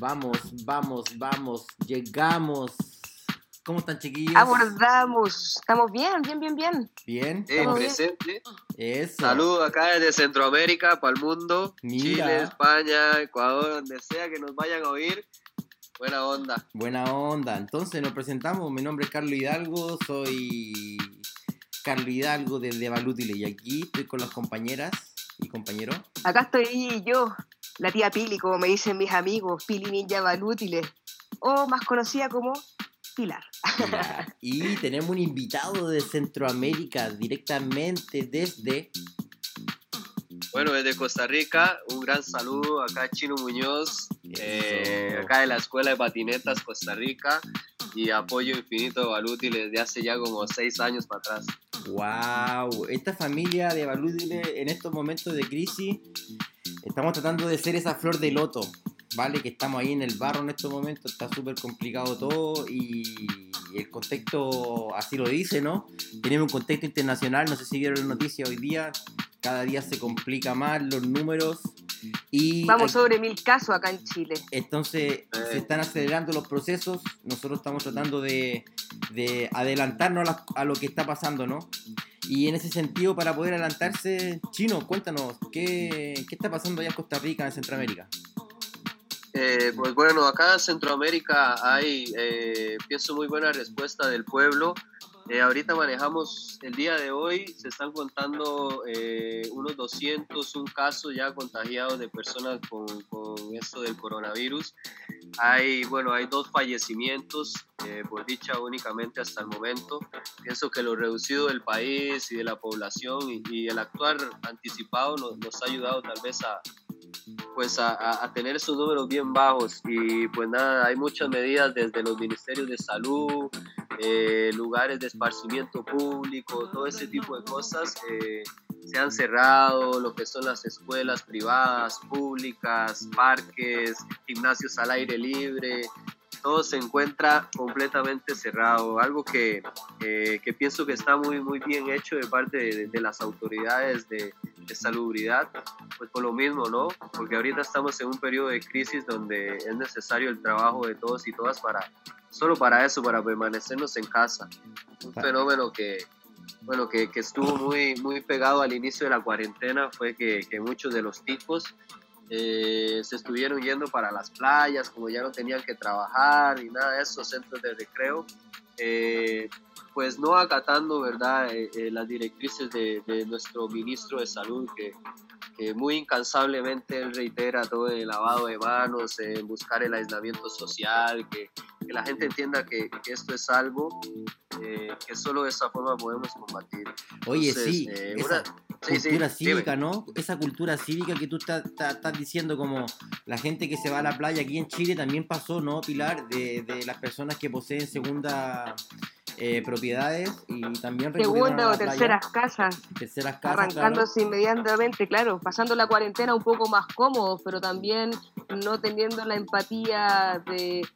vamos, vamos, vamos, llegamos. ¿Cómo están, chiquillos? Abordamos. Estamos bien, bien, bien, bien. Bien. Eh, Estamos bien. presente. Eso. Saludos acá desde Centroamérica para el mundo. Mira. Chile, España, Ecuador, donde sea que nos vayan a oír. Buena onda. Buena onda. Entonces nos presentamos. Mi nombre es Carlos Hidalgo. Soy Carlos Hidalgo desde Balútile. Y aquí estoy con las compañeras y compañeros. Acá estoy yo, la tía Pili, como me dicen mis amigos, Pili Ninja Balútiles, o más conocida como Pilar. Y tenemos un invitado de Centroamérica directamente desde. Bueno, desde Costa Rica, un gran saludo acá a Chino Muñoz, eh, acá de la Escuela de Patinetas Costa Rica y apoyo infinito de Baluti desde hace ya como seis años para atrás. ¡Wow! Esta familia de Balútile en estos momentos de crisis estamos tratando de ser esa flor de loto, ¿vale? Que estamos ahí en el barro en estos momentos, está súper complicado todo y el contexto así lo dice, ¿no? Tenemos un contexto internacional, no sé si vieron la noticia hoy día, cada día se complica más los números y Vamos sobre mil casos acá en Chile. entonces se están acelerando los procesos, nosotros estamos tratando de, de adelantarnos a, la- a lo que está pasando, ¿no? Y en ese sentido, para poder adelantarse, Chino, cuéntanos, ¿qué, qué está pasando allá en Costa Rica, en Centroamérica? Eh, pues bueno, acá en Centroamérica hay, eh, pienso, muy buena respuesta del pueblo. Eh, ahorita manejamos, el día de hoy se están contando eh, unos 201 casos ya contagiados de personas con, con esto del coronavirus. Hay, bueno, hay dos fallecimientos, eh, por dicha únicamente hasta el momento. Pienso que lo reducido del país y de la población y, y el actuar anticipado nos, nos ha ayudado tal vez a, pues a, tener esos números bien bajos. Y pues nada, hay muchas medidas desde los ministerios de salud, eh, lugares de esparcimiento público, todo ese tipo de cosas eh, se han cerrado, lo que son las escuelas privadas, públicas, parques, gimnasios al aire libre, todo se encuentra completamente cerrado, algo que, eh, que pienso que está muy, muy bien hecho de parte de, de las autoridades de, de salubridad, pues por lo mismo, ¿no? Porque ahorita estamos en un periodo de crisis donde es necesario el trabajo de todos y todas para, solo para eso, para permanecernos en casa. Un fenómeno que, bueno, que, que estuvo muy, muy pegado al inicio de la cuarentena fue que, que muchos de los ticos eh, se estuvieron yendo para las playas, como ya no tenían que trabajar ni nada de eso, centros de recreo, eh, pues no acatando, ¿verdad?, eh, eh, las directrices de, de nuestro ministro de Salud, que, que muy incansablemente él reitera todo el lavado de manos, buscar el aislamiento social, que, que la gente entienda que, que esto es algo eh, que solo de esa forma podemos combatir. Oye, Entonces, sí, eh, esa una- sí, sí, cultura dime. cívica, ¿no? Esa cultura cívica que tú estás estás- estás diciendo como la gente que se va a la playa aquí en Chile también pasó, ¿no, Pilar? De, de las personas que poseen segunda eh, propiedades y también Segunda o playa. terceras casas, terceras casas, claro. arrancándose inmediatamente, claro, pasando la cuarentena un poco más cómodos, pero también no teniendo la empatía de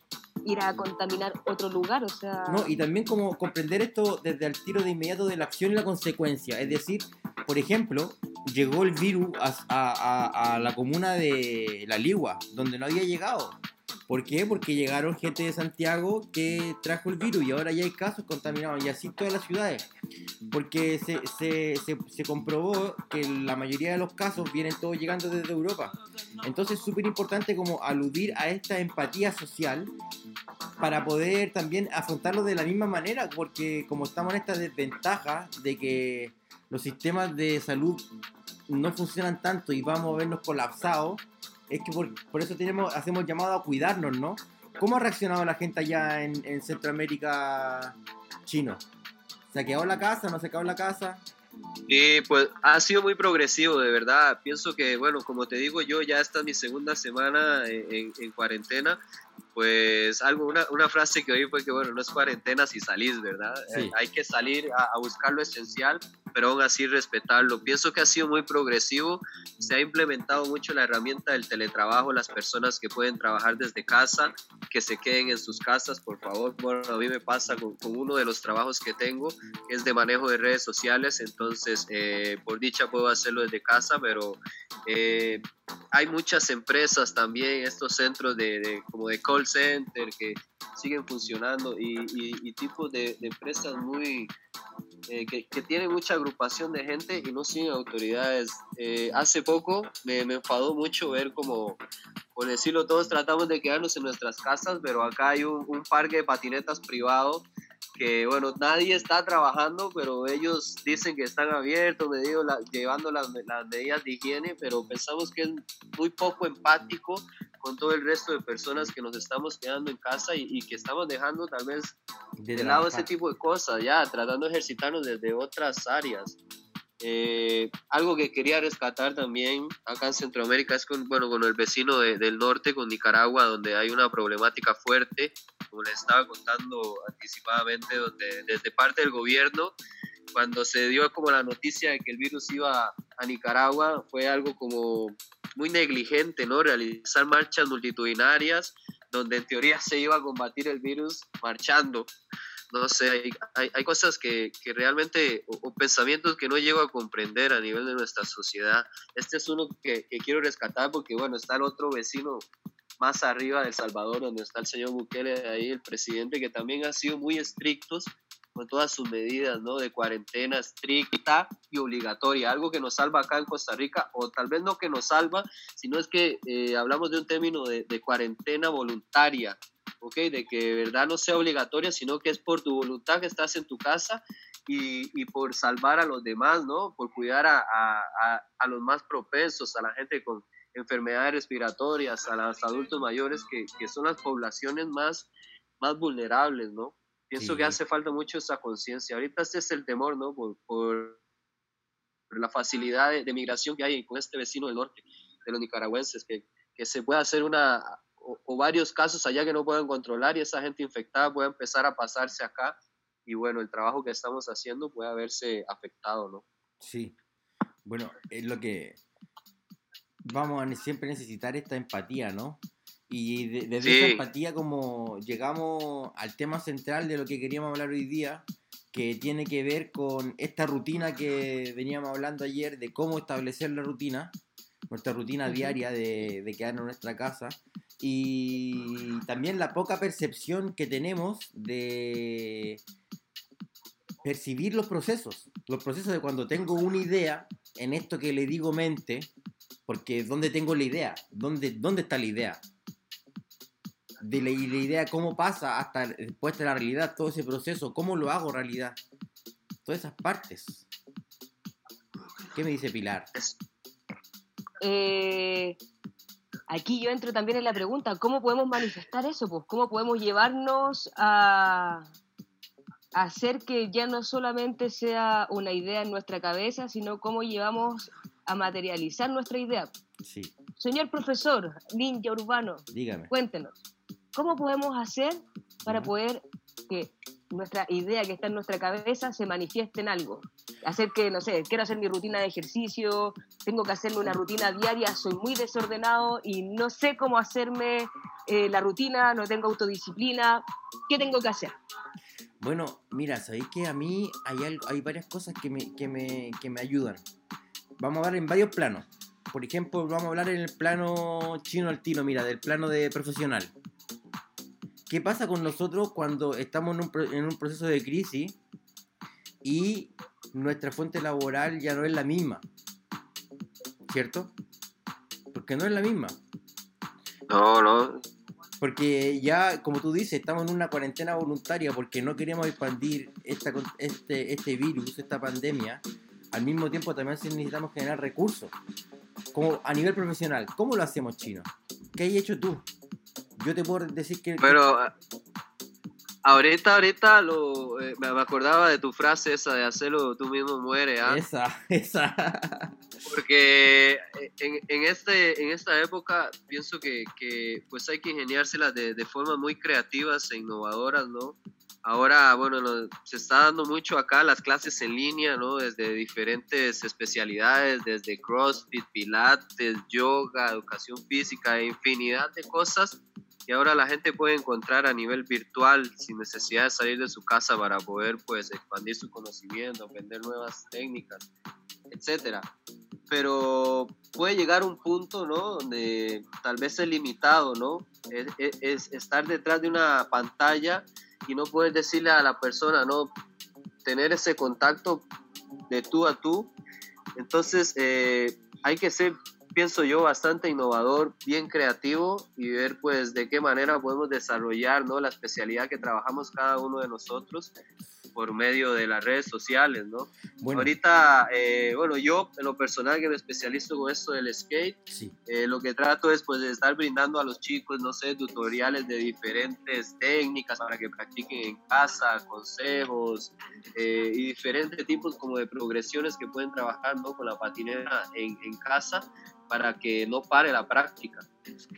ir a contaminar otro lugar, o sea... No, y también como comprender esto desde el tiro de inmediato de la acción y la consecuencia. Es decir, por ejemplo, llegó el virus a, a- la comuna de La Ligua, donde no había llegado. ¿Por qué? Porque llegaron gente de Santiago que trajo el virus y ahora ya hay casos contaminados y así todas las ciudades. Porque se, se, se, se comprobó que la mayoría de los casos vienen todos llegando desde Europa. Entonces es súper importante como aludir a esta empatía social para poder también afrontarlo de la misma manera, porque como estamos en esta desventaja de que los sistemas de salud no funcionan tanto y vamos a vernos colapsados, es que por, por eso tenemos, hacemos llamado a cuidarnos, ¿no? ¿Cómo ha reaccionado la gente allá en, en Centroamérica chino? ¿Se ha quedado la casa? ¿No se ha quedado la casa? Y pues ha sido muy progresivo, de verdad. Pienso que, bueno, como te digo yo, ya esta es mi segunda semana en, en- en cuarentena. Pues algo, una, una frase que oí fue que, bueno, no es cuarentena si salís, ¿verdad? Sí. Eh, hay que salir a, a buscar lo esencial, pero aún así respetarlo. Pienso que ha sido muy progresivo. Se ha implementado mucho la herramienta del teletrabajo, las personas que pueden trabajar desde casa, que se queden en sus casas, por favor. Bueno, a mí me pasa con, con uno de los trabajos que tengo, que es de manejo de redes sociales, entonces eh, por dicha puedo hacerlo desde casa, pero eh, hay muchas empresas también, estos centros de, como de call center que siguen funcionando y, y, tipos de, empresas muy eh, que, que, tienen mucha agrupación de gente y no siguen autoridades. Eh, hace poco me, me, enfadó mucho ver como, por decirlo, todos tratamos de quedarnos en nuestras casas, pero acá hay un, un parque de patinetas privado que bueno, nadie está trabajando, pero ellos dicen que están abiertos, llevando las, las, medidas de higiene, pero pensamos que es muy poco empático con todo el resto de personas que nos estamos quedando en casa y, que estamos dejando tal vez de lado ese tipo de cosas, ya tratando de ejercitarnos desde otras áreas. Eh, algo que quería rescatar también acá en Centroamérica es con, bueno, con el vecino del norte, con Nicaragua, donde hay una problemática fuerte, como les estaba contando anticipadamente, donde desde parte del gobierno, cuando se dio como la noticia de que el virus iba a Nicaragua, fue algo como muy negligente, ¿no? Realizar marchas multitudinarias, donde en teoría se iba a combatir el virus marchando no sé, hay, hay, cosas que, que realmente, o, pensamientos que no llego a comprender a nivel de nuestra sociedad. Este es uno que, que, quiero rescatar porque, bueno, está el otro vecino más arriba de El Salvador, donde está el señor Bukele, ahí el presidente, que también ha sido muy estrictos con todas sus medidas, ¿no? De cuarentena estricta y obligatoria, algo que nos salva acá en Costa Rica, o tal vez no que nos salva, sino es que eh, hablamos de un término de, de cuarentena voluntaria, ¿ok? De que de verdad no sea obligatoria, sino que es por tu voluntad que estás en tu casa y, y por salvar a los demás, ¿no? Por cuidar a, a, a, los más propensos, a la gente con enfermedades respiratorias, a los adultos mayores, que, que son las poblaciones más, más vulnerables, ¿no? Pienso que hace falta mucho esa conciencia. Ahorita este es el temor, ¿no? Por, por la facilidad de, de, migración que hay con este vecino del norte, de los nicaragüenses, que, que se pueda hacer una o, varios casos allá que no pueden controlar y esa gente infectada puede empezar a pasarse acá y bueno, el trabajo que estamos haciendo puede haberse afectado, ¿no? Sí, bueno, es lo que vamos a siempre necesitar esta empatía, ¿no? Y desde esa empatía como llegamos al tema central de lo que queríamos hablar hoy día, que tiene que ver con esta rutina que veníamos hablando ayer, de cómo establecer la rutina, nuestra rutina diaria de, de quedarnos en nuestra casa, y también la poca percepción que tenemos de percibir los procesos, los procesos de cuando tengo una idea en esto que le digo mente, porque ¿dónde tengo la idea? ¿Dónde, dónde está la idea? De la, idea, cómo pasa hasta después de la realidad, todo ese proceso, cómo lo hago realidad. Todas esas partes. ¿Qué me dice Pilar? Eh, aquí yo entro también en la pregunta, ¿cómo podemos manifestar eso? Pues, ¿Cómo podemos llevarnos a, hacer que ya no solamente sea una idea en nuestra cabeza, sino cómo llevamos a materializar nuestra idea? Sí. Señor profesor, ninja urbano, Dígame. cuéntenos, ¿cómo podemos hacer para poder que nuestra idea que está en nuestra cabeza se manifieste en algo? hacer que, no sé, quiero hacer mi rutina de ejercicio, tengo que hacerme una rutina diaria, soy muy desordenado y no sé cómo hacerme eh, la rutina, no tengo autodisciplina, ¿qué tengo que hacer? Bueno, mira, sabéis que a mí hay, algo, hay varias cosas que me, que, me, que me ayudan. Vamos a hablar en varios planos. Por ejemplo, vamos a hablar en el plano chino al tino, mira, del plano de profesional. ¿Qué pasa con nosotros cuando estamos en un, en un proceso de crisis y nuestra fuente laboral ya no es la misma. ¿Cierto? Porque no es la misma. No, no. Porque ya, como tú dices, estamos en una cuarentena voluntaria porque no queremos expandir esta, este, este virus, esta pandemia. Al mismo tiempo también necesitamos generar recursos. Como a nivel profesional, ¿cómo lo hacemos, Chino? ¿Qué has hecho tú? Yo te puedo decir que... Pero Ahorita, ahorita lo, eh, me acordaba de tu frase esa de hacerlo tú mismo muere, ¿ah? Esa, esa. Porque eh, en, en, este, en esta época pienso que, que pues hay que ingeniárselas de, de formas muy creativas e innovadoras, ¿no? Ahora, bueno, se está dando mucho acá las clases en línea, ¿no? Desde diferentes especialidades, desde CrossFit, Pilates, yoga, educación física, infinidad de cosas y ahora la gente puede encontrar a nivel virtual sin necesidad de salir de su casa para poder pues expandir su conocimiento, aprender nuevas técnicas, etcétera. pero puede llegar un punto, ¿no? Donde tal vez es limitado, ¿no? Es, estar detrás de una pantalla y no poder decirle a la persona, ¿no? Tener ese contacto de tú a tú. Entonces, eh, hay que ser, pienso yo, bastante innovador, bien creativo y ver, pues, de qué manera podemos desarrollar, ¿no? La especialidad que trabajamos cada uno de nosotros por medio de las redes sociales, ¿no? Bueno. Ahorita, eh, bueno, yo en lo personal que me especializo con esto del skate, eh, lo que trato es pues de estar brindando a los chicos, no sé, tutoriales de diferentes técnicas para que practiquen en casa, consejos eh, y diferentes tipos como de progresiones que pueden trabajar, ¿no? Con la patinera en, en casa para que no pare la práctica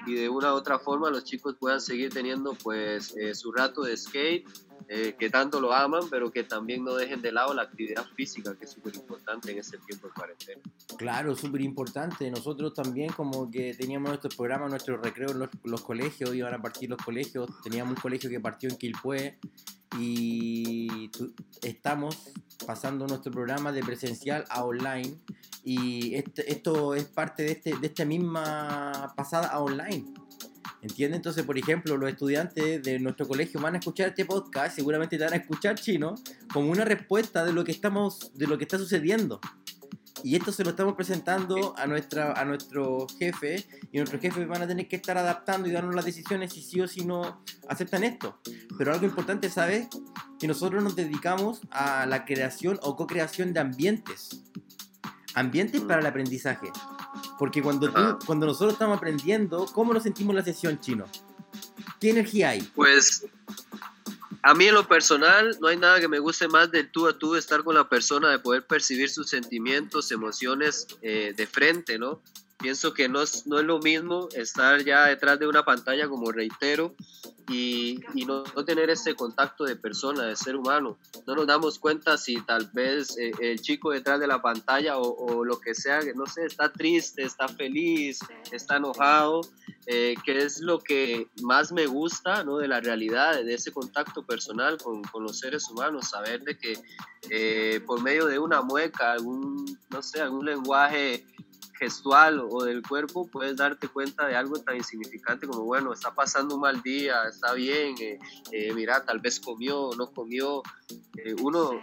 y de una u otra forma los chicos puedan seguir teniendo pues su rato de skate eh, que tanto lo aman, pero que también no dejen de lado la actividad física, que es súper importante en ese tiempo de cuarentena. Claro, súper importante. Nosotros también como que teníamos nuestros programas, nuestros recreos, los, los colegios, iban a partir los colegios, teníamos un colegio que partió en Quilpué y estamos pasando nuestro programa de presencial a online y este, esto es parte de, este, de esta misma pasada a online. ¿Entiendes? Entonces, por ejemplo, los estudiantes de nuestro colegio van a escuchar este podcast, seguramente te van a escuchar chino, como una respuesta de lo que estamos, de lo que está sucediendo. Y esto se lo estamos presentando a, nuestra, a nuestro jefe, y nuestros jefes van a tener que estar adaptando y darnos las decisiones si sí o si no aceptan esto. Pero algo importante, ¿sabes? Que nosotros nos dedicamos a la creación o co-creación de ambientes. Ambientes para el aprendizaje. Porque cuando, tú, cuando nosotros estamos aprendiendo, ¿cómo nos sentimos la sesión chino? ¿Qué energía hay? Pues a mí en lo personal no hay nada que me guste más de tú a tú, estar con la persona, de poder percibir sus sentimientos, emociones eh, de frente, ¿no? Pienso que no es, no es lo mismo estar ya detrás de una pantalla, como reitero, y, y no, no, tener ese contacto de persona, de ser humano. No nos damos cuenta si tal vez eh, el chico detrás de la pantalla o, o, lo que sea, no sé, está triste, está feliz, está enojado, eh, que es lo que más me gusta ¿no? de la realidad, de ese contacto personal con, con los seres humanos, saber de que eh, por medio de una mueca, algún, no sé, algún lenguaje gestual o del cuerpo puedes darte cuenta de algo tan insignificante como, bueno, está pasando un mal día, está bien, eh, eh, mira, tal vez comió o no comió. Eh, uno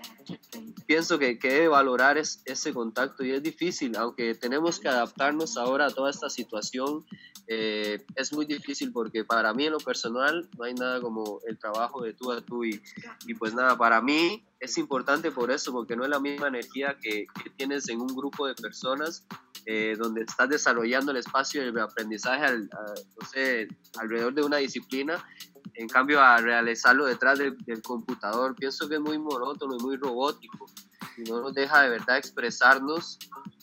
pienso que, que debe valorar es, ese contacto y es difícil, aunque tenemos que adaptarnos ahora a toda esta situación, es muy difícil porque para mí en lo personal no hay nada como el trabajo de tú a tú y, y pues nada, para mí es importante por eso, porque no es la misma energía que, que tienes en un grupo de personas eh, donde estás desarrollando el espacio de aprendizaje al, alrededor de una disciplina, en cambio a realizarlo detrás del, del computador, pienso que es muy monótono y muy robótico y no nos deja de verdad expresarnos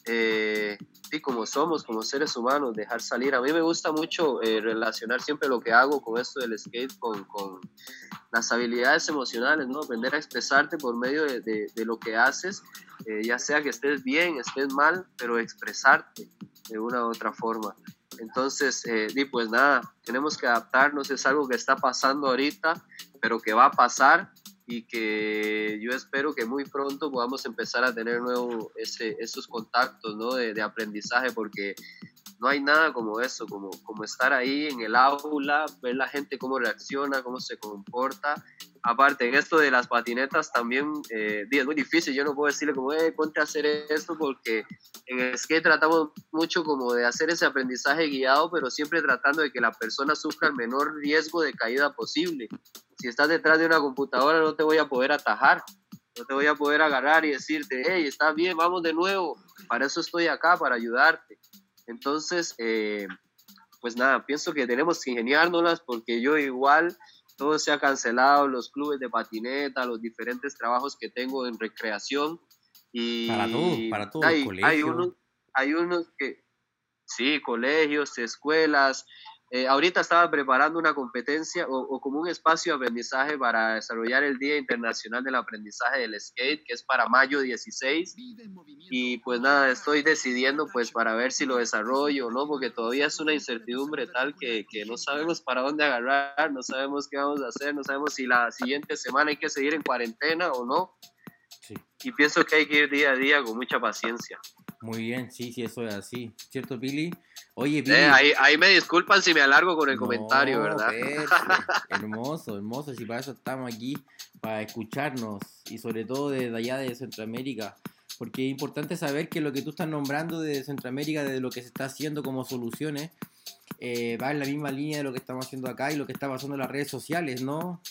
eh, y como somos, como seres humanos, dejar salir. A mí me gusta mucho eh, relacionar siempre lo que hago con esto del skate, con, con, las habilidades emocionales, ¿no? Aprender a expresarte por medio de, de, de lo que haces, eh, ya sea que estés bien, estés mal, pero expresarte de una u otra forma. Entonces, eh, y pues nada, tenemos que adaptarnos, es algo que está pasando ahorita, pero que va a pasar y que yo espero que muy pronto podamos empezar a tener nuevo ese, esos contactos ¿no? de, de, aprendizaje, porque no hay nada como eso, como, como estar ahí en el aula, ver la gente cómo reacciona, cómo se comporta. Aparte, en esto de las patinetas también eh, es muy difícil, yo no puedo decirle como, eh, ponte a hacer esto, porque en el skate tratamos mucho como de hacer ese aprendizaje guiado, pero siempre tratando de que la persona sufra el menor riesgo de caída posible si estás detrás de una computadora no te voy a poder atajar, no te voy a poder agarrar y decirte, hey, está bien, vamos de nuevo, para eso estoy acá, para ayudarte. Entonces, eh, pues nada, pienso que tenemos que ingeniárnoslas porque yo igual, todo se ha cancelado, los clubes de patineta, los diferentes trabajos que tengo en recreación. Y para todos, para todos, hay, hay, unos, hay unos que, sí, colegios, escuelas, eh, ahorita estaba preparando una competencia o, como un espacio de aprendizaje para desarrollar el Día Internacional del Aprendizaje del Skate, que es para mayo 16. Y pues nada, estoy decidiendo pues para ver si lo desarrollo o no, porque todavía es una incertidumbre tal que, que, no sabemos para dónde agarrar, no sabemos qué vamos a hacer, no sabemos si la siguiente semana hay que seguir en cuarentena o no. Sí. Y pienso que hay que ir día a día con mucha paciencia. Muy bien, sí, sí, eso es así. ¿Cierto, Pili? Oye, Pili. Eh, ahí, ahí me disculpan si me alargo con el No, comentario, ¿verdad? hermoso, hermoso. Si para eso estamos aquí, para escucharnos y sobre todo desde allá de Centroamérica. Porque es importante saber que lo que tú estás nombrando de Centroamérica, de lo que se está haciendo como soluciones, eh, va en la misma línea de lo que estamos haciendo acá y lo que está pasando en las redes sociales, ¿no?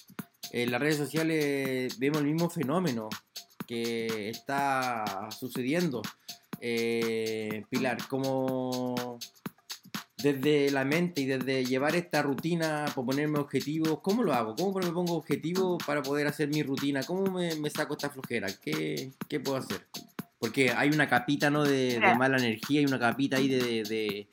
En las redes sociales vemos el mismo fenómeno que está sucediendo. Eh, Pilar, como desde la mente y desde llevar esta rutina, por ponerme objetivos, ¿cómo lo hago? ¿Cómo me pongo objetivos para poder hacer mi rutina? ¿Cómo me, me saco esta flojera? ¿Qué, qué puedo hacer? Porque hay una capita ¿no? de, de mala energía, hay una capita ahí de, de,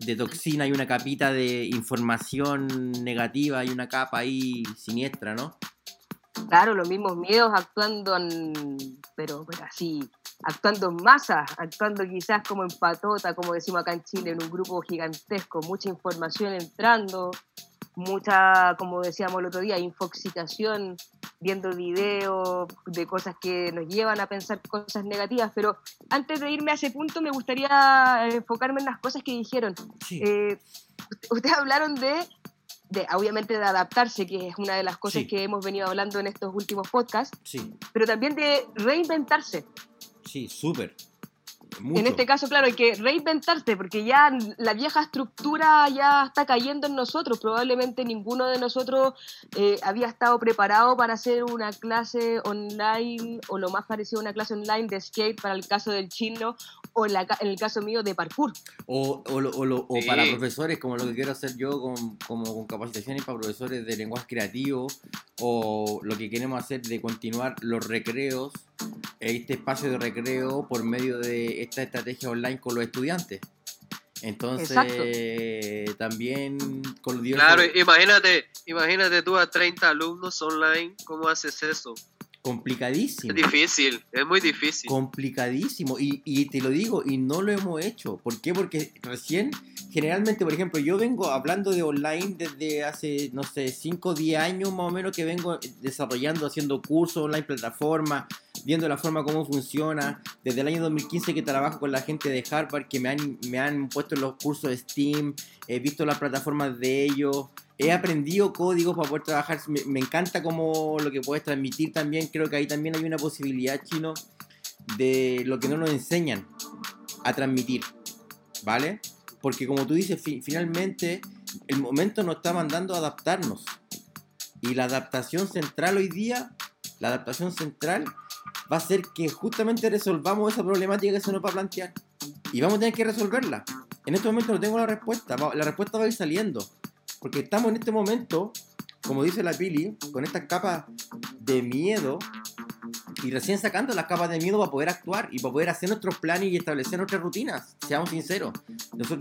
de toxina, hay una capita de información negativa, hay una capa ahí siniestra, ¿no? Claro, los mismos miedos actuando en, pero, pero así, actuando en masa, actuando quizás como en patota, como decimos acá en Chile, en un grupo gigantesco, mucha información entrando, mucha, como decíamos el otro día, infoxicación, viendo videos de cosas que nos llevan a pensar cosas negativas, pero antes de irme a ese punto me gustaría enfocarme en las cosas que dijeron. Sí. Eh, ustedes hablaron de, de, obviamente, de adaptarse, que es una de las cosas Sí. que hemos venido hablando en estos últimos podcasts, Sí, pero también de reinventarse. sí, súper. Mucho. En este caso, claro, hay que reinventarse porque ya la vieja estructura ya está cayendo en nosotros. Probablemente ninguno de nosotros eh, había estado preparado para hacer una clase online o lo más parecido a una clase online de skate para el caso del chino o en, la ca- en el caso mío de parkour. O, o, lo- o o Sí. para profesores, como lo que quiero hacer yo, con, como con capacitaciones para profesores de lenguaje creativo, o lo que queremos hacer de continuar los recreos, este espacio de recreo por medio de esta estrategia online con los estudiantes. Entonces, también con los diversos- Claro, imagínate, imagínate tú a 30 alumnos online, ¿cómo haces eso? Complicadísimo. Es difícil, es muy difícil. complicadísimo y, y te lo digo y no lo hemos hecho ¿por qué? porque recién generalmente por ejemplo yo vengo hablando de online desde hace no sé 5 o 10 años más o menos que vengo desarrollando haciendo cursos online plataformas viendo la forma cómo funciona desde el año 2015 que trabajo con la gente de Harvard que me han, me han puesto en los cursos de Steam he visto las plataformas de ellos he aprendido códigos para poder trabajar me, me encanta como lo que puedes transmitir también creo que ahí también hay una posibilidad chino de lo que no nos enseñan a transmitir, ¿vale? Porque como tú dices, fi- finalmente el momento nos está mandando a adaptarnos. Y la adaptación central hoy día, la adaptación central va a ser que justamente resolvamos esa problemática que se nos va a plantear. Y vamos a tener que resolverla. En este momento no tengo la respuesta, la respuesta va a ir saliendo. Porque estamos en este momento, como dice la Pili, con estas capas de miedo y recién sacando las capas de miedo para poder actuar y para poder hacer nuestros planes y establecer nuestras rutinas. Seamos sinceros.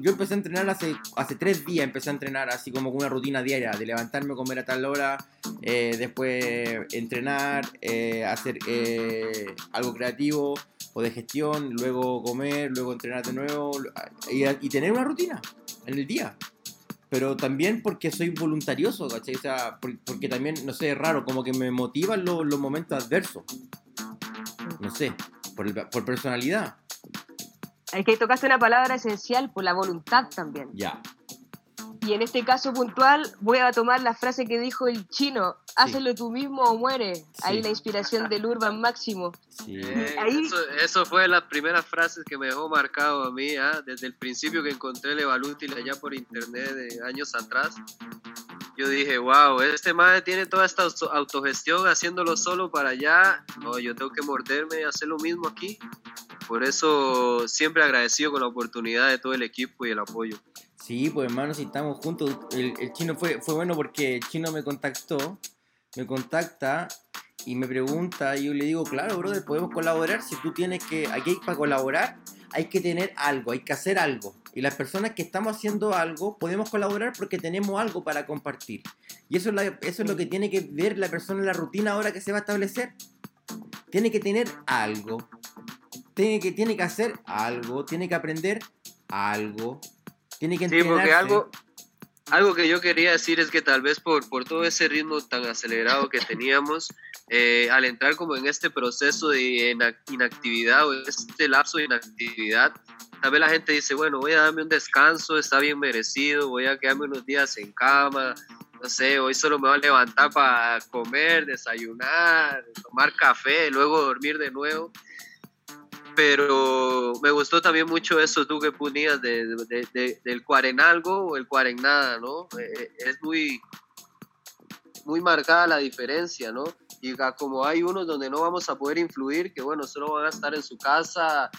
Yo empecé a entrenar hace, tres días, empecé a entrenar así como con una rutina diaria, de levantarme, comer a tal hora, eh, después entrenar, eh, hacer eh, algo creativo o de gestión, luego comer, luego entrenar de nuevo y tener una rutina en el día. Pero también porque soy voluntarioso, ¿cachai? O sea, por- porque también, no sé, es raro, como que me motivan los, los momentos adversos. No sé, por, el- por personalidad. Hay que tocaste una palabra esencial por la voluntad también. Ya. Y en este caso puntual voy a tomar la frase que dijo el chino, hazlo tú mismo o muere. Ahí la inspiración del Urban Máximo. Sí. Eh, Ahí- eso, eso fue las primeras frases que me dejó marcado a mí, ¿ah? desde el principio que encontré el Evalútil allá por internet de años atrás. Yo dije, wow, este madre tiene toda esta auto- autogestión haciéndolo solo para allá. No, yo tengo que morderme y hacer lo mismo aquí. Por eso siempre agradecido con la oportunidad de todo el equipo y el apoyo. Sí, pues hermano, si estamos juntos, el, el chino fue, fue bueno porque el chino me contactó, me contacta y me pregunta, y yo le digo, claro, brother, podemos colaborar, si tú tienes que, aquí hay- para colaborar hay que tener algo, hay que hacer algo. Y las personas que estamos haciendo algo, podemos colaborar porque tenemos algo para compartir. Y eso es, la- eso es lo que tiene que ver la persona en la rutina ahora que se va a establecer. Tiene que tener algo. Tiene que, tiene que hacer algo, tiene que aprender algo. Tiene que Sí, porque algo, algo que yo quería decir es que tal vez por, por todo ese ritmo tan acelerado que teníamos, eh, al entrar como en este proceso de inactividad o este lapso de inactividad, tal vez la gente dice, bueno, voy a darme un descanso, está bien merecido, voy a quedarme unos días en cama, no sé, hoy solo me voy a levantar para comer, desayunar, tomar café, luego dormir de nuevo pero me gustó también mucho eso tú que ponías de, del cuaren algo o el cuaren nada, ¿no? Eh, eh, es muy, muy marcada la diferencia, ¿no? Y como hay unos donde no vamos a poder influir, que bueno, solo van a estar en su casa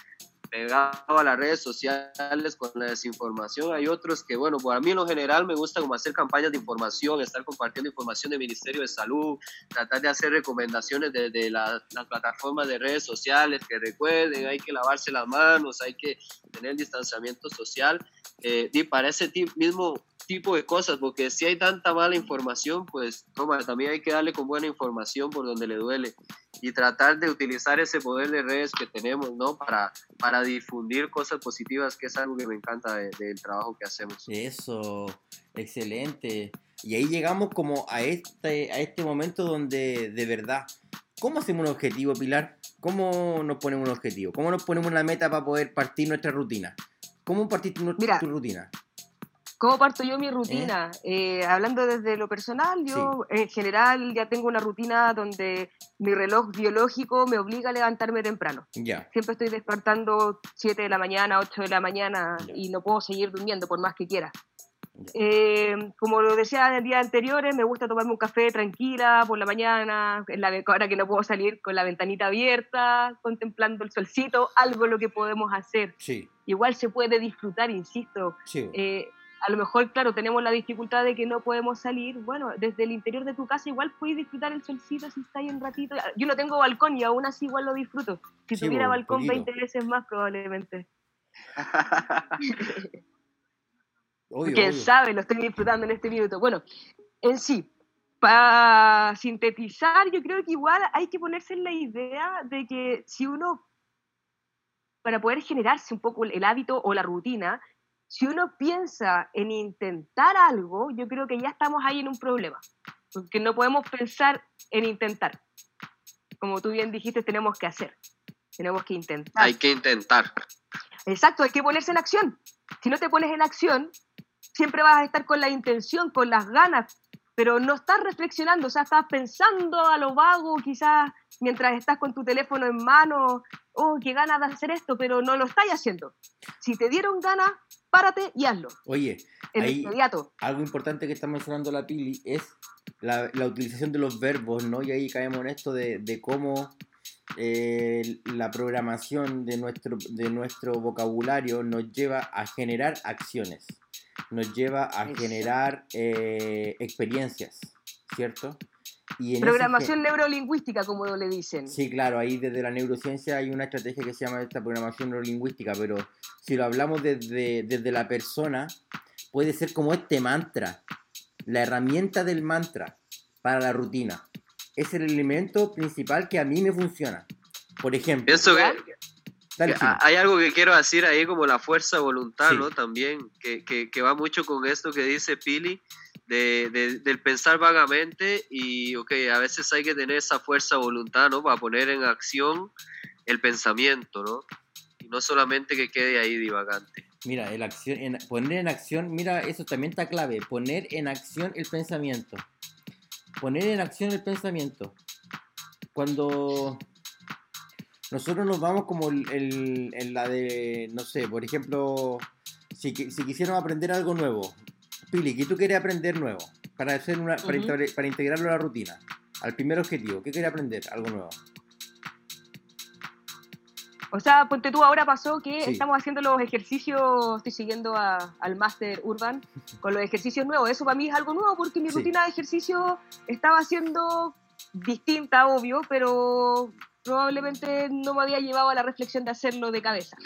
pegado a las redes sociales con la desinformación. Hay otros que, bueno, para mí en lo general me gusta como hacer campañas de información, estar compartiendo información del Ministerio de Salud, tratar de hacer recomendaciones desde las plataformas de redes sociales, que recuerden, hay que lavarse las manos, hay que tener distanciamiento social. Eh, y para ese mismo tipo de cosas, porque si hay tanta mala información, pues toma, también hay que darle con buena información por donde le duele y tratar de utilizar ese poder de redes que tenemos, ¿no? Para, para difundir cosas positivas, que es algo que me encanta del trabajo que hacemos. Eso, excelente. Y ahí llegamos como a este, a este momento donde de verdad, ¿cómo hacemos un objetivo, Pilar? ¿Cómo nos ponemos un objetivo? ¿Cómo nos ponemos una meta para poder partir nuestra rutina? ¿Cómo partiste nuestra rutina? ¿Cómo parto yo mi rutina? Eh, hablando desde lo personal, yo en general ya tengo una rutina donde mi reloj biológico me obliga a levantarme temprano. Siempre estoy despertando 7 de la mañana, 8 de la mañana y no puedo seguir durmiendo por más que quiera. Eh, como lo decía en el día anteriores, me gusta tomarme un café tranquila por la mañana, en la, ahora que no puedo salir con la ventanita abierta, contemplando el solcito, algo lo que podemos hacer. Sí. Igual se puede disfrutar, insisto. Sí. Eh, a lo mejor, claro, tenemos la dificultad de que no podemos salir. Bueno, desde el interior de tu casa igual puedes disfrutar el solcito si está ahí un ratito. Yo no tengo balcón y aún así igual lo disfruto. Si tuviera balcón 20 veces más probablemente. Quién sabe, lo estoy disfrutando en este minuto. Bueno, en sí, para sintetizar, yo creo que igual hay que ponerse en la idea de que si uno, para poder generarse un poco el hábito o la rutina, si uno piensa en intentar algo, yo creo que ya estamos ahí en un problema, porque no podemos pensar en intentar. Como tú bien dijiste, tenemos que hacer, tenemos que intentar. Hay que intentar. Exacto, hay que ponerse en acción. Si no te pones en acción, siempre vas a estar con la intención, con las ganas, pero no estás reflexionando, o sea, estás pensando a lo vago, quizás mientras estás con tu teléfono en mano, oh, qué ganas de hacer esto, pero no lo estás haciendo. Si te dieron ganas, párate y hazlo. Oye, inmediato. algo importante que está mencionando la Pili es la, utilización de los verbos, ¿no? Y ahí caemos en esto de, cómo eh, la programación de nuestro, de nuestro vocabulario nos lleva a generar acciones, nos lleva a generar eh, experiencias, ¿cierto? programación neurolingüística, como le dicen. Sí, claro, ahí desde la neurociencia hay una estrategia que se llama esta programación neurolingüística, pero si lo hablamos desde, desde la persona, puede ser como este mantra, la herramienta del mantra para la rutina. Es el elemento principal que a mí me funciona. Por ejemplo. Eso hay algo que quiero decir ahí como la fuerza voluntad, ¿no? También, que, que, que, va mucho con esto que dice Pili, de, del pensar vagamente y, ok, a veces hay que tener esa fuerza voluntad, ¿no? Para poner en acción el pensamiento, ¿no? Y no solamente que quede ahí divagante. Mira, el acción, en, poner en acción, mira, eso también está clave, poner en acción el pensamiento. Poner en acción el pensamiento. Cuando nosotros nos vamos como el, en la de, no sé, por ejemplo, si, si quisiéramos aprender algo nuevo, Pili, ¿qué tú quieres aprender nuevo? Para, hacer una, para, integrarlo a la rutina. Al primer objetivo, ¿qué quieres aprender? Algo nuevo. O sea, ponte tú, ahora pasó que estamos haciendo los ejercicios, estoy siguiendo al Master Urban con los ejercicios nuevos. Eso para mí es algo nuevo porque mi rutina de ejercicio estaba siendo distinta, obvio, pero probablemente no me había llevado a la reflexión de hacerlo de cabeza.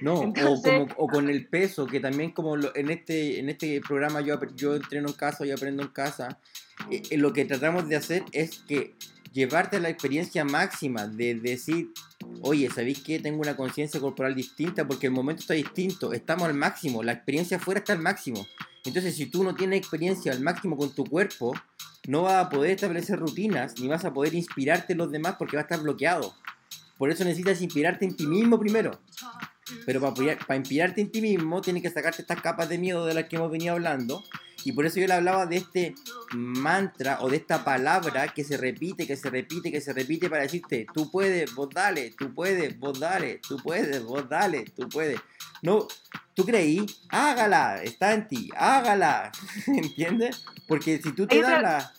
No, o, como, o, con el peso, que también como en, este, en este programa yo, yo entreno en casa, yo aprendo en casa, eh, eh, lo que tratamos de hacer es que llevarte a la experiencia máxima de decir, oye, ¿sabéis que tengo una conciencia corporal distinta? Porque el momento está distinto, estamos al máximo, la experiencia afuera está al máximo. Entonces, si tú no tienes experiencia al máximo con tu cuerpo, no vas a poder establecer rutinas, ni vas a poder inspirarte en los demás porque va a estar bloqueado. Por eso necesitas inspirarte en ti mismo primero. Pero para, para inspirarte en ti mismo, tienes que sacarte estas capas de miedo de las que hemos venido hablando. Y por eso yo le hablaba de este mantra o de esta palabra que se repite, que se repite, que se repite para decirte, tú puedes, vos dale, tú puedes, vos dale, tú puedes, vos dale, tú puedes. No, tú creí, hágala, está en ti, hágala, ¿entiendes? Porque si tú te das la...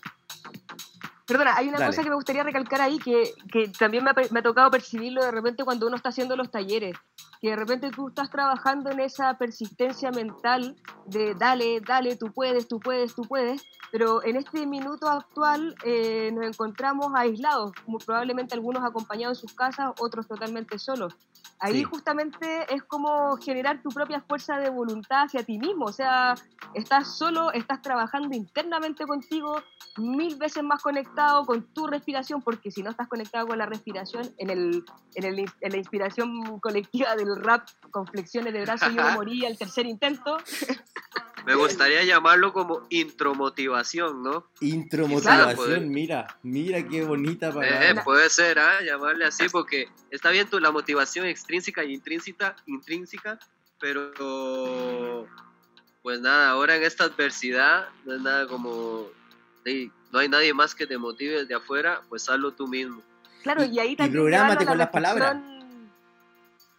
Perdona, hay una cosa que me gustaría recalcar ahí que, que también me ha, me ha, tocado percibirlo de repente cuando uno está haciendo los talleres, que de repente tú estás trabajando en esa persistencia mental de dale, dale, tú puedes, tú puedes, tú puedes, pero en este minuto actual eh, nos encontramos aislados, como probablemente algunos acompañados en sus casas, otros totalmente solos. Ahí sí. justamente es como generar tu propia fuerza de voluntad hacia ti mismo, o sea, estás solo, estás trabajando internamente contigo, mil veces más conectado con tu respiración, porque si no estás conectado con la respiración, en, el, en, el, en la inspiración colectiva del rap con flexiones de brazo yo morí al tercer intento. Me gustaría llamarlo como intromotivación, ¿no? Intromotivación, claro, mira, mira qué bonita palabra. Eh, puede ser, ¿ah? ¿eh? llamarle así, porque está bien tu, la motivación extrínseca y intrínseca, intrínseca, pero pues nada, ahora en esta adversidad no es nada como, sí, no hay nadie más que te motive desde afuera, pues hazlo tú mismo. Claro, y ahí y prográmate con las palabras.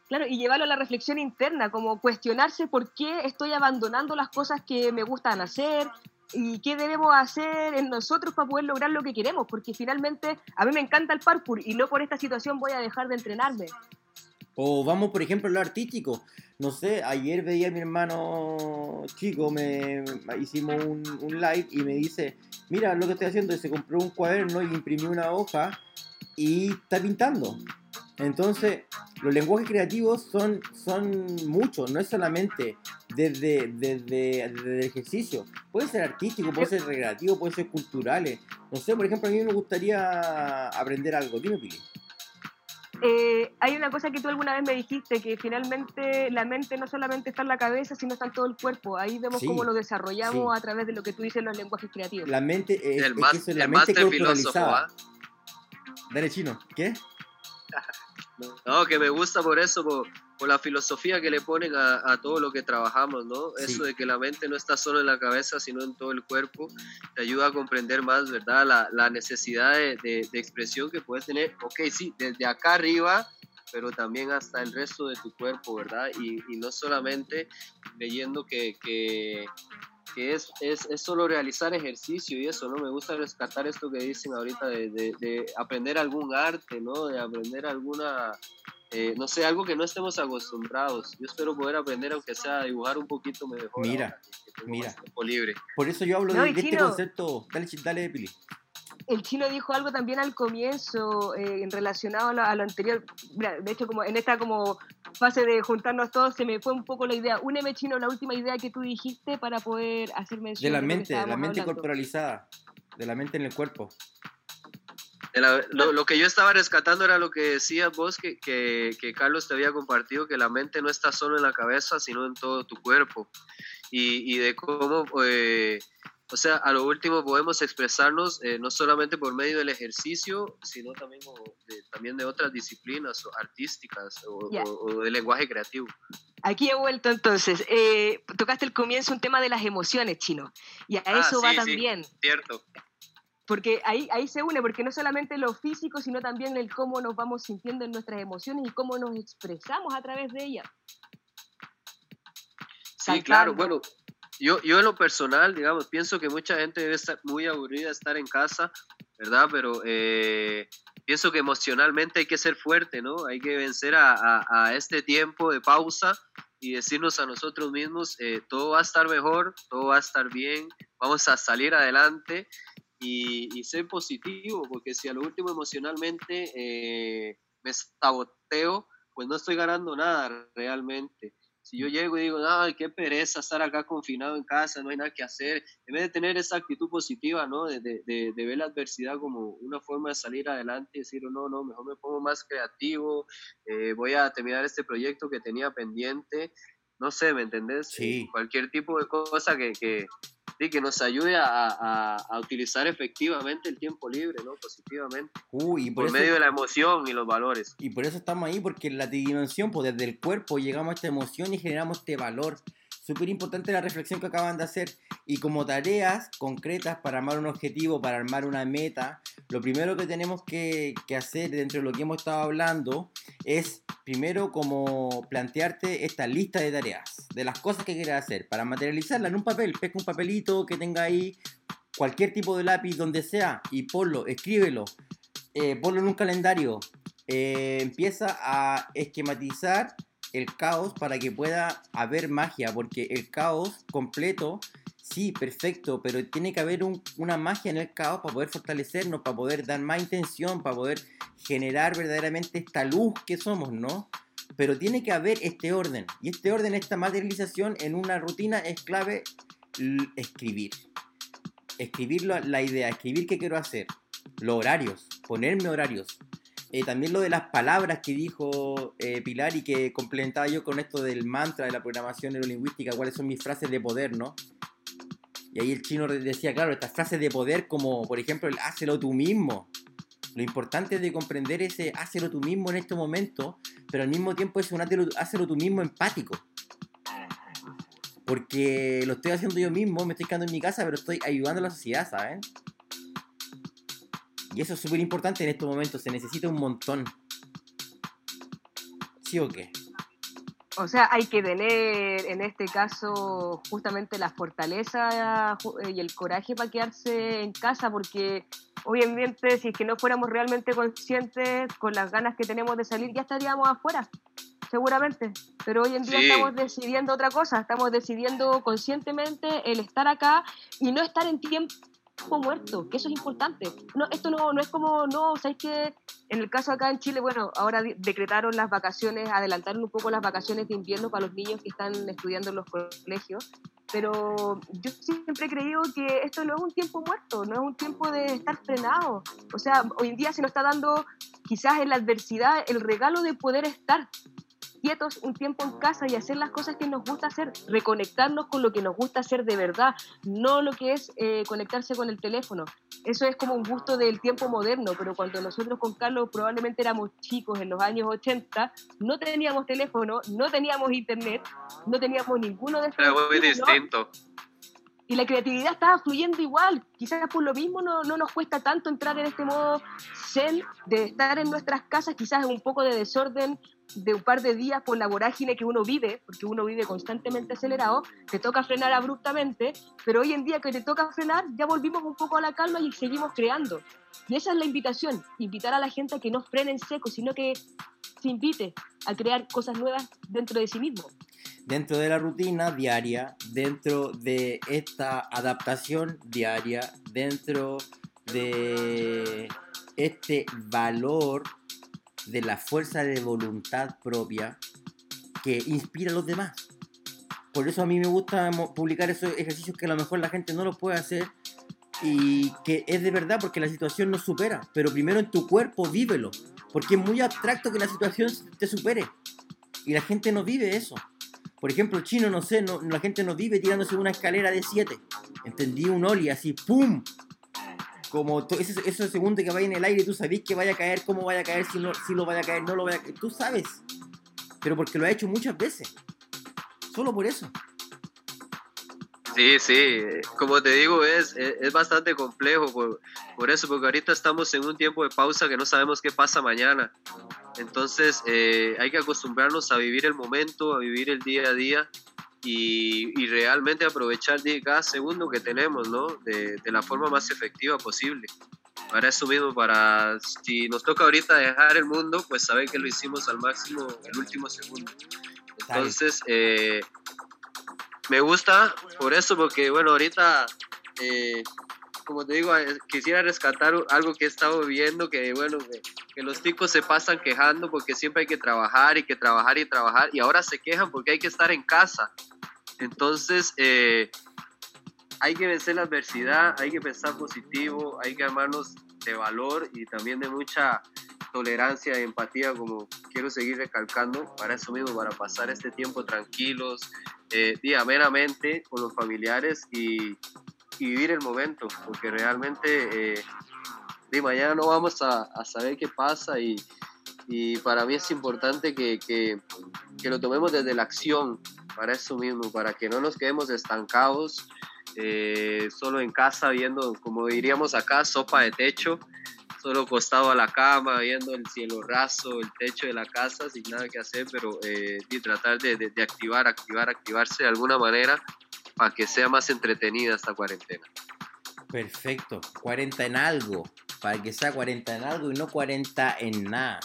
Claro, y llevarlo a la reflexión interna, como cuestionarse por qué estoy abandonando las cosas que me gustan hacer y qué debemos hacer en nosotros para poder lograr lo que queremos, porque finalmente a mí me encanta el parkour y no por esta situación voy a dejar de entrenarme. O vamos, por ejemplo, a lo artístico. No sé, ayer veía a mi hermano chico, me hicimos un, un live y me dice, mira lo que estoy haciendo, se compró un cuaderno y imprimió una hoja y está pintando. Entonces, los lenguajes creativos son, son muchos, no es solamente desde, desde, desde, el ejercicio. Puede ser artístico, puede ser recreativo, puede ser culturales. No sé, por ejemplo, a mí me gustaría aprender algo. Dime, Pili. Eh, hay una cosa que tú alguna vez me dijiste, que finalmente la mente no solamente está en la cabeza, sino está en todo el cuerpo. Ahí vemos sí, cómo lo desarrollamos sí. a través de lo que tú dices los lenguajes creativos. La mente es, el es, que es la mente corporalizada. ¿ah? Dale, chino. ¿Qué? No, que me gusta por eso, por, por la filosofía que le ponen a, a, todo lo que trabajamos, ¿no? Sí. Eso de que la mente no está solo en la cabeza, sino en todo el cuerpo, te ayuda a comprender más, ¿verdad? La, la necesidad de, de, de, expresión que puedes tener, ok, sí, desde acá arriba, pero también hasta el resto de tu cuerpo, ¿verdad? Y, y no solamente leyendo que, que que es, es, es, solo realizar ejercicio y eso, ¿no? Me gusta rescatar esto que dicen ahorita de, de, de aprender algún arte, ¿no? De aprender alguna, eh, no sé, algo que no estemos acostumbrados. Yo espero poder aprender, aunque sea a dibujar un poquito mejor. Mira, mira. Libre. Por eso yo hablo no, de, de este concepto. Dale, dale, Pili el chino dijo algo también al comienzo eh, relacionado a lo, a lo, anterior. De hecho, como en esta como fase de juntarnos todos, se me fue un poco la idea. Úneme, chino, la última idea que tú dijiste para poder hacer mención. De la mente, de la mente hablando. corporalizada, de la mente en el cuerpo. La, lo, lo, que yo estaba rescatando era lo que decías vos, que, que, que, Carlos te había compartido, que la mente no está solo en la cabeza, sino en todo tu cuerpo. Y, y de cómo eh, o sea, a lo último podemos expresarnos eh, no solamente por medio del ejercicio, sino también, de, también de otras disciplinas artísticas o, yeah. o, o, de lenguaje creativo. Aquí he vuelto entonces. Eh, tocaste el comienzo un tema de las emociones, chino. Y a ah, eso sí, va también. Sí, cierto. Porque ahí, ahí se une, porque no solamente lo físico, sino también el cómo nos vamos sintiendo en nuestras emociones y cómo nos expresamos a través de ellas. Sí, claro, bueno, yo, yo en lo personal, digamos, pienso que mucha gente debe estar muy aburrida estar en casa, ¿verdad? Pero eh, pienso que emocionalmente hay que ser fuerte, ¿no? Hay que vencer a, a, este tiempo de pausa y decirnos a nosotros mismos, eh, todo va a estar mejor, todo va a estar bien, vamos a salir adelante y, y ser positivo, porque si a lo último emocionalmente eh, me saboteo, pues no estoy ganando nada realmente. Si yo llego y digo, ay, qué pereza estar acá confinado en casa, no hay nada que hacer, en vez de tener esa actitud positiva, ¿no? De, de, de, de ver la adversidad como una forma de salir adelante y decir, no, no, mejor me pongo más creativo, eh, voy a terminar este proyecto que tenía pendiente no sé, ¿me entendés? Sí. Cualquier tipo de cosa que, que, sí, que nos ayude a, a- a utilizar efectivamente el tiempo libre, ¿no? Positivamente. Uy, y por, Por, eso, medio de la emoción y los valores. y por eso estamos ahí, porque en la tridimensión, pues desde el cuerpo llegamos a esta emoción y generamos este valor. Súper importante la reflexión que acaban de hacer. Y como tareas concretas para armar un objetivo, para armar una meta, lo primero que tenemos que, que hacer dentro de lo que hemos estado hablando es primero como plantearte esta lista de tareas, de las cosas que quieres hacer, para materializarla en un papel. Pesca un papelito que tenga ahí cualquier tipo de lápiz, donde sea, y ponlo, escríbelo, eh, ponlo en un calendario. Eh, empieza a esquematizar el caos para que pueda haber magia, porque el caos completo, sí, perfecto, pero tiene que haber un- una magia en el caos para poder fortalecernos, para poder dar más intención, para poder generar verdaderamente esta luz que somos, ¿no? Pero tiene que haber este orden, y este orden, esta materialización en una rutina es clave escribir. Escribir la, la idea, escribir qué quiero hacer, los horarios, ponerme horarios, eh, también lo de las palabras que dijo eh, Pilar y que complementaba yo con esto del mantra de la programación neurolingüística, cuáles son mis frases de poder, ¿no? Y ahí el chino decía, claro, estas frases de poder como, por ejemplo, el hácelo tú mismo. Lo importante es de comprender ese hácelo tú mismo en este momento, pero al mismo tiempo es un hácelo tú mismo empático. Porque lo estoy haciendo yo mismo, me estoy quedando en mi casa, pero estoy ayudando a la sociedad, ¿saben? Y eso es súper importante en estos momentos, se necesita un montón. ¿Sí o qué? O sea, hay que tener en este caso justamente la fortaleza eh, y el coraje para quedarse en casa, porque obviamente si es que no fuéramos realmente conscientes con las ganas que tenemos de salir, ya estaríamos afuera, seguramente. Pero hoy en día Sí. estamos decidiendo otra cosa, estamos decidiendo conscientemente el estar acá y no estar en tiempo muerto, que eso es importante. No, esto no, no es como, no, ¿sabes qué? En el caso acá en Chile, bueno, ahora decretaron las vacaciones, adelantaron un poco las vacaciones de invierno para los niños que están estudiando en los colegios, pero yo siempre he creído que esto no es un tiempo muerto, no es un tiempo de estar frenado. O sea, hoy en día se nos está dando quizás en la adversidad el regalo de poder estar quietos un tiempo en casa y hacer las cosas que nos gusta hacer, reconectarnos con lo que nos gusta hacer de verdad, no lo que es eh, conectarse con el teléfono. Eso es como un gusto del tiempo moderno, pero cuando nosotros con Carlos probablemente éramos chicos en los años 80, no teníamos teléfono, no teníamos internet, no teníamos ninguno de estos Era muy distinto. y la creatividad estaba fluyendo igual. Quizás por lo mismo no, no nos cuesta tanto entrar en este modo zen de estar en nuestras casas, quizás un poco de desorden de un par de días por la vorágine que uno vive, porque uno vive constantemente acelerado, te toca frenar abruptamente, pero hoy en día que te toca frenar, ya volvimos un poco a la calma y seguimos creando. Y esa es la invitación, invitar a la gente a que no frene en seco, sino que se invite a crear cosas nuevas dentro de sí mismo. Dentro de la rutina diaria, dentro de esta adaptación diaria, dentro de este valor de la fuerza de voluntad propia que inspira a los demás. Por eso a mí me gusta publicar esos ejercicios que a lo mejor la gente no los puede hacer y que es de verdad porque la situación nos supera. Pero primero en tu cuerpo vívelo, porque es muy abstracto que la situación te supere y la gente no vive eso. Por ejemplo, el chino, no sé, no, la gente no vive tirándose una escalera de 7. Entendí un oli así, ¡pum! Como to- ese, esos segundos que vaya en el aire, tú sabés que vaya a caer, cómo vaya a caer, si, no, si lo vaya a caer, no lo vaya a caer. Tú sabes. Pero porque lo ha hecho muchas veces. Solo por eso. Sí, sí, como te digo, es, es, es bastante complejo por, por eso, porque ahorita estamos en un tiempo de pausa que no sabemos qué pasa mañana. Entonces eh, hay que acostumbrarnos a vivir el momento, a vivir el día a día y, y realmente aprovechar cada segundo que tenemos, ¿no? De, de la forma más efectiva posible. Para eso mismo, para si nos toca ahorita dejar el mundo, pues saber que lo hicimos al máximo el último segundo. Entonces, eh, me gusta por eso, porque bueno, ahorita, eh, como te digo, eh, quisiera rescatar algo que he estado viendo, que bueno, que, que los ticos se pasan quejando porque siempre hay que trabajar y que trabajar y trabajar, y ahora se quejan porque hay que estar en casa. Entonces, eh, hay que vencer la adversidad, hay que pensar positivo, hay que armarnos de valor y también de mucha tolerancia y empatía, como quiero seguir recalcando, para eso mismo, para pasar este tiempo tranquilos, eh, meramente con los familiares y, vivir el momento, porque realmente eh, de mañana no vamos a, saber qué pasa y, y para mí es importante que, que, lo tomemos desde la acción, para eso mismo, para que no nos quedemos estancados eh, solo en casa viendo, como diríamos acá, sopa de techo, solo acostado a la cama, viendo el cielo raso, el techo de la casa, sin nada que hacer, pero eh, y tratar de, de, activar, activar, activarse de alguna manera para que sea más entretenida esta cuarentena. Perfecto, 40 en algo, para que sea 40 en algo y no 40 en nada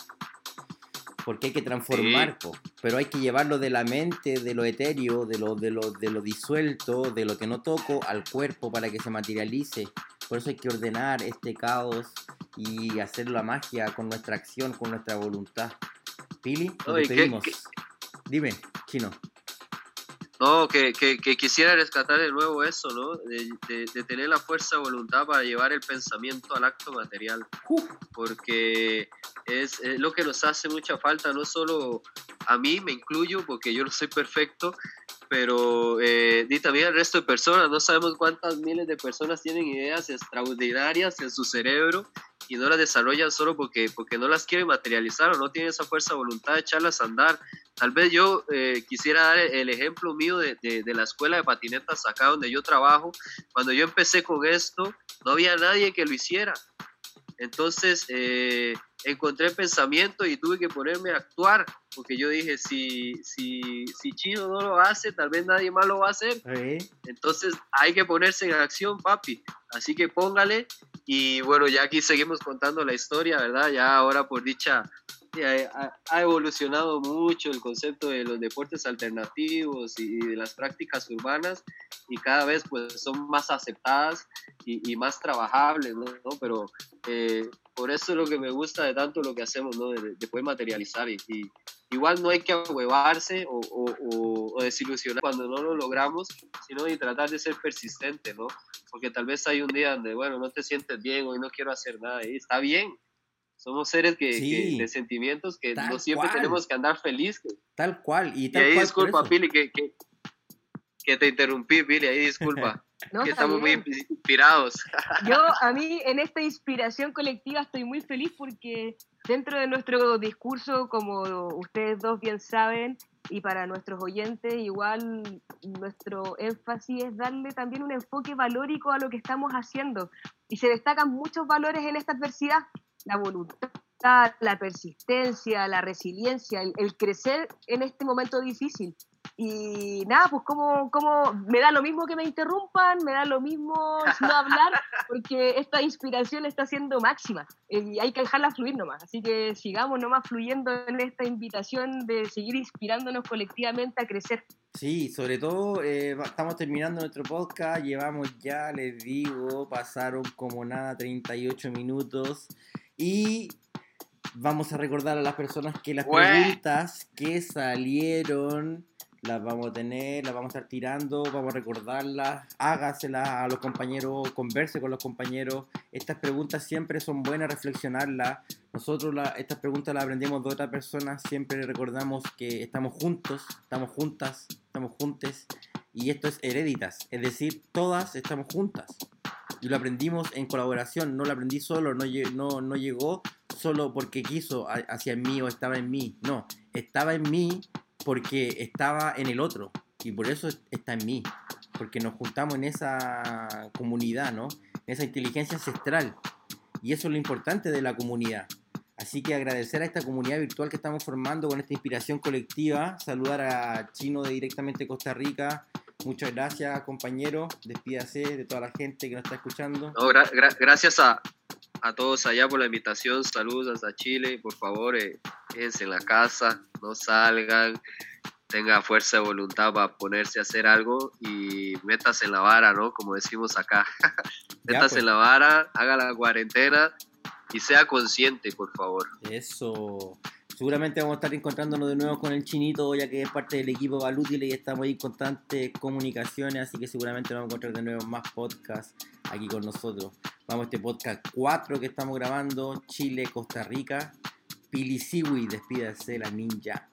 porque hay que transformar, pero hay que llevarlo de la mente, de lo etéreo, de lo, de, lo, de lo disuelto, de lo que no toco, al cuerpo para que se materialice. Por eso hay que ordenar este caos y hacer la magia con nuestra acción, con nuestra voluntad. Pili, pedimos. Dime, chino. No, que, que, quisiera rescatar de nuevo eso, ¿no? De, de, tener la fuerza de voluntad para llevar el pensamiento al acto material. Porque es, lo que nos hace mucha falta, no solo a mí, me incluyo, porque yo no soy perfecto, pero eh, y también al resto de personas. No sabemos cuántas miles de personas tienen ideas extraordinarias en su cerebro y no las desarrollan solo porque, porque no las quieren materializar o no tienen esa fuerza de voluntad de echarlas a andar. Tal vez yo eh, quisiera dar el ejemplo mío de, de, la escuela de patinetas acá donde yo trabajo. Cuando yo empecé con esto, no había nadie que lo hiciera. Entonces, eh, encontré pensamiento y tuve que ponerme a actuar, porque yo dije, si, si, si Chino no lo hace, tal vez nadie más lo va a hacer. Entonces, hay que ponerse en acción, papi. Así que póngale. Y bueno, ya aquí seguimos contando la historia, ¿verdad? Ya ahora por dicha ha, evolucionado mucho el concepto de los deportes alternativos y, de las prácticas urbanas y cada vez pues son más aceptadas y, más trabajables, ¿no? Pero eh, por eso es lo que me gusta de tanto lo que hacemos, ¿no? De, poder materializar y, igual no hay que huevarse o, o, desilusionar cuando no lo logramos, sino y tratar de ser persistente, ¿no? Porque tal vez hay un día donde, bueno, no te sientes bien, hoy no quiero hacer nada y está bien, somos seres que, de sentimientos que no siempre tenemos que andar feliz. Tal cual. Y, tal ahí cual disculpa, Pili, que, que, te interrumpí, Pili, ahí disculpa. que estamos muy inspirados. Yo, a mí, en esta inspiración colectiva estoy muy feliz porque dentro de nuestro discurso, como ustedes dos bien saben, y para nuestros oyentes, igual nuestro énfasis es darle también un enfoque valórico a lo que estamos haciendo. Y se destacan muchos valores en esta adversidad la voluntad, la persistencia, la resiliencia, el, crecer en este momento difícil. Y nada, pues como, como me da lo mismo que me interrumpan, me da lo mismo no hablar, porque esta inspiración está siendo máxima y hay que dejarla fluir nomás. Así que sigamos nomás fluyendo en esta invitación de seguir inspirándonos colectivamente a crecer. Sí, sobre todo eh, estamos terminando nuestro podcast, llevamos ya, les digo, pasaron como nada 38 minutos. Y vamos a recordar a las personas que las preguntas que salieron las vamos a tener, las vamos a estar tirando, vamos a recordarlas, hágaselas a los compañeros, converse con los compañeros. Estas preguntas siempre son buenas reflexionarlas. Nosotros estas preguntas las aprendemos de otras personas, siempre recordamos que estamos juntos, estamos juntas, estamos juntes. Y esto es hereditas, es decir, todas estamos juntas y lo aprendimos en colaboración, no lo aprendí solo, no, no, no llegó solo porque quiso hacia mí o estaba en mí, no, estaba en mí porque estaba en el otro y por eso está en mí, porque nos juntamos en esa comunidad, ¿no? En esa inteligencia ancestral y eso es lo importante de la comunidad. Así que agradecer a esta comunidad virtual que estamos formando con esta inspiración colectiva, saludar a Chino de directamente Costa Rica, Muchas gracias, compañero. Despídase de toda la gente que nos está escuchando. gracias a, a, todos allá por la invitación. Saludos hasta Chile. Por favor, eh, quédense en la casa, no salgan. Tenga fuerza de voluntad para ponerse a hacer algo y metas en la vara, ¿no? Como decimos acá. metas en pues. la vara, haga la cuarentena y sea consciente, por favor. Eso. Seguramente vamos a estar encontrándonos de nuevo con el chinito, ya que es parte del equipo Valútil y estamos ahí en constantes comunicaciones, así que seguramente vamos a encontrar de nuevo más podcasts aquí con nosotros. Vamos a este podcast 4 que estamos grabando, Chile, Costa Rica. Pili Siwi, despídase la ninja.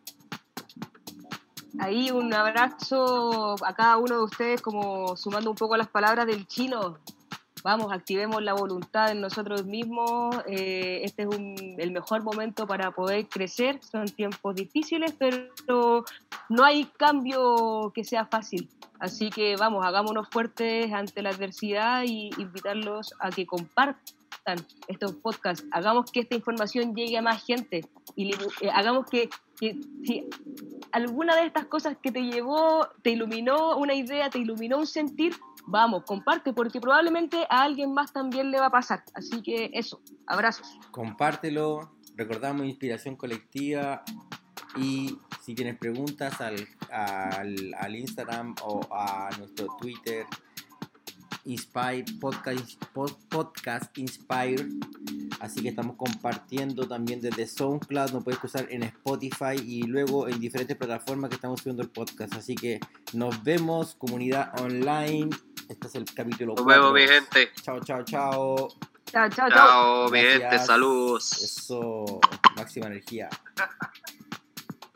Ahí un abrazo a cada uno de ustedes, como sumando un poco las palabras del chino. Vamos, activemos la voluntad en nosotros mismos. eh, este es un- el mejor momento para poder crecer. Son tiempos difíciles, pero no hay cambio que sea fácil. Así que vamos, hagámonos fuertes ante la adversidad y invitarlos a que compartan estos podcasts. Hagamos que esta información llegue a más gente y eh, hagamos que, que si alguna de estas cosas que te llevó, te iluminó una idea, te iluminó un sentir, vamos, comparte, porque probablemente a alguien más también le va a pasar. Así que eso, abrazos. Compártelo, recordamos inspiración colectiva y si tienes preguntas al, al, al Instagram o a nuestro Twitter, Inspire Podcast, Pod- Podcast Inspire. Así que estamos compartiendo también desde SoundCloud, nos puedes usar en Spotify y luego en diferentes plataformas que estamos subiendo el podcast. Así que nos vemos, comunidad online. Este es el capítulo Nos vemos, mi gente. Chao, chao, chao. Chao, chao, chao. Chao, mi gente. Saludos. Eso, máxima energía.